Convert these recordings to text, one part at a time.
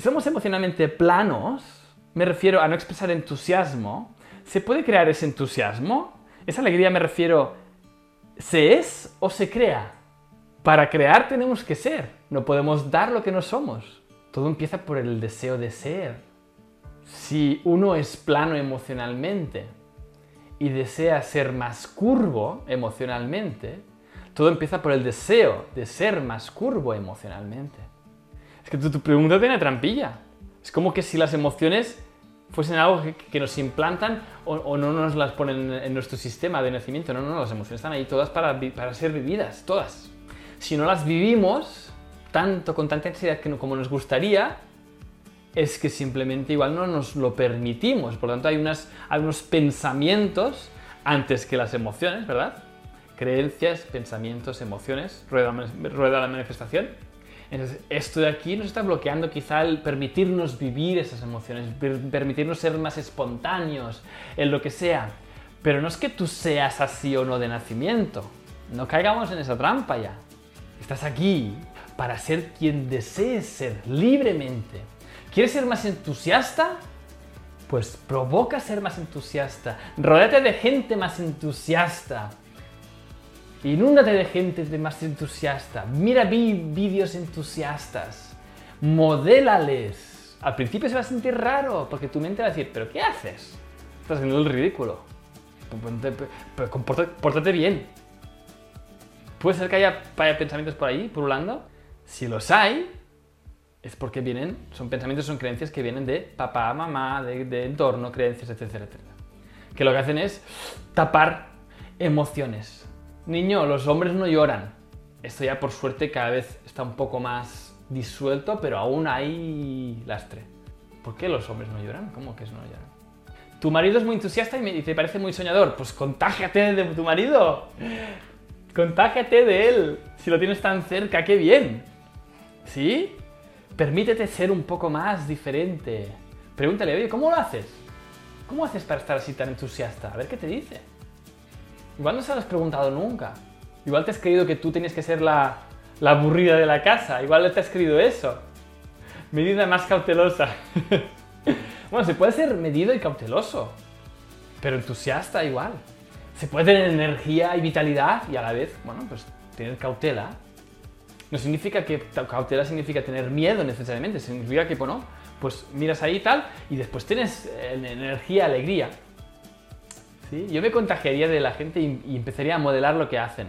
Si somos emocionalmente planos, me refiero a no expresar entusiasmo, ¿se puede crear ese entusiasmo? Esa alegría me refiero, ¿se es o se crea? Para crear tenemos que ser, no podemos dar lo que no somos. Todo empieza por el deseo de ser. Si uno es plano emocionalmente y desea ser más curvo emocionalmente, todo empieza por el deseo de ser más curvo emocionalmente. Es que tu, tu pregunta tiene trampilla. Es como que si las emociones fuesen algo que, nos implantan o, no nos las ponen en nuestro sistema de nacimiento. No, no, las emociones están ahí todas para, para ser vividas, todas. Si no las vivimos tanto, con tanta intensidad como nos gustaría, es que simplemente igual no nos lo permitimos. Por lo tanto, hay, unas, hay unos pensamientos antes que las emociones, ¿verdad? Creencias, pensamientos, emociones, rueda, rueda la manifestación entonces, esto de aquí nos está bloqueando quizá el permitirnos vivir esas emociones, permitirnos ser más espontáneos en lo que sea. Pero no es que tú seas así o no de nacimiento. No caigamos en esa trampa ya. Estás aquí para ser quien desees ser libremente. ¿Quieres ser más entusiasta? Pues provoca ser más entusiasta. Rodéate de gente más entusiasta. Inúndate de gente de más entusiasta. Mira vídeos entusiastas. Modélales. Al principio se va a sentir raro porque tu mente va a decir, ¿pero qué haces? Estás haciendo el ridículo. Pero compórtate bien. Puede ser que haya, pensamientos por ahí, pululando. Si los hay, es porque vienen, son pensamientos, son creencias que vienen de papá, mamá, de, de entorno, creencias, etcétera, etcétera. Que lo que hacen es tapar emociones Niño, los hombres no lloran. Esto ya por suerte cada vez está un poco más disuelto, pero aún hay lastre. ¿Por qué los hombres no lloran? ¿Cómo que no lloran? Tu marido es muy entusiasta y, te parece muy soñador. Pues contágiate de tu marido. Contágiate de él. Si lo tienes tan cerca, qué bien. ¿Sí? Permítete ser un poco más diferente. Pregúntale, oye, ¿cómo lo haces? ¿Cómo haces para estar así tan entusiasta? A ver qué te dice. Igual no se lo has preguntado nunca. Igual te has creído que tú tenías que ser la, la aburrida de la casa. Igual te has creído eso. Medida más cautelosa. bueno, se puede ser medido y cauteloso, pero entusiasta igual. Se puede tener energía y vitalidad y a la vez, bueno, pues tener cautela. No significa que cautela significa tener miedo necesariamente, significa que, bueno, pues miras ahí y tal y después tienes eh, energía, alegría. Yo me contagiaría de la gente y, empezaría a modelar lo que hacen.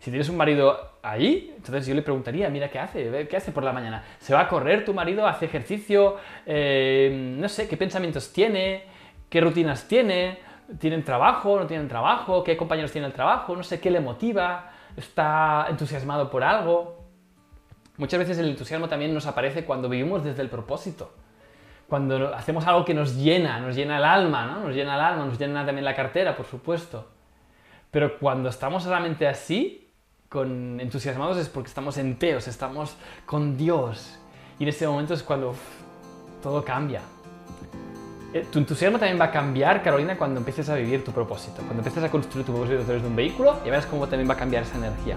Si tienes un marido ahí, entonces yo le preguntaría, mira, ¿qué hace? ¿Qué hace por la mañana? ¿Se va a correr tu marido? ¿Hace ejercicio? Eh, no sé, ¿qué pensamientos tiene? ¿Qué rutinas tiene? ¿Tienen trabajo? ¿No tienen trabajo? ¿Qué compañeros tiene el trabajo? No sé, ¿qué le motiva? ¿Está entusiasmado por algo? Muchas veces el entusiasmo también nos aparece cuando vivimos desde el propósito cuando hacemos algo que nos llena, nos llena el alma, ¿no? Nos llena el alma, nos llena también la cartera, por supuesto. Pero cuando estamos realmente así, con entusiasmados, es porque estamos enteros, estamos con Dios. Y en ese momento es cuando todo cambia. Eh, tu entusiasmo también va a cambiar, Carolina, cuando empieces a vivir tu propósito. Cuando empieces a construir tu propósito a través de un vehículo, y verás cómo también va a cambiar esa energía.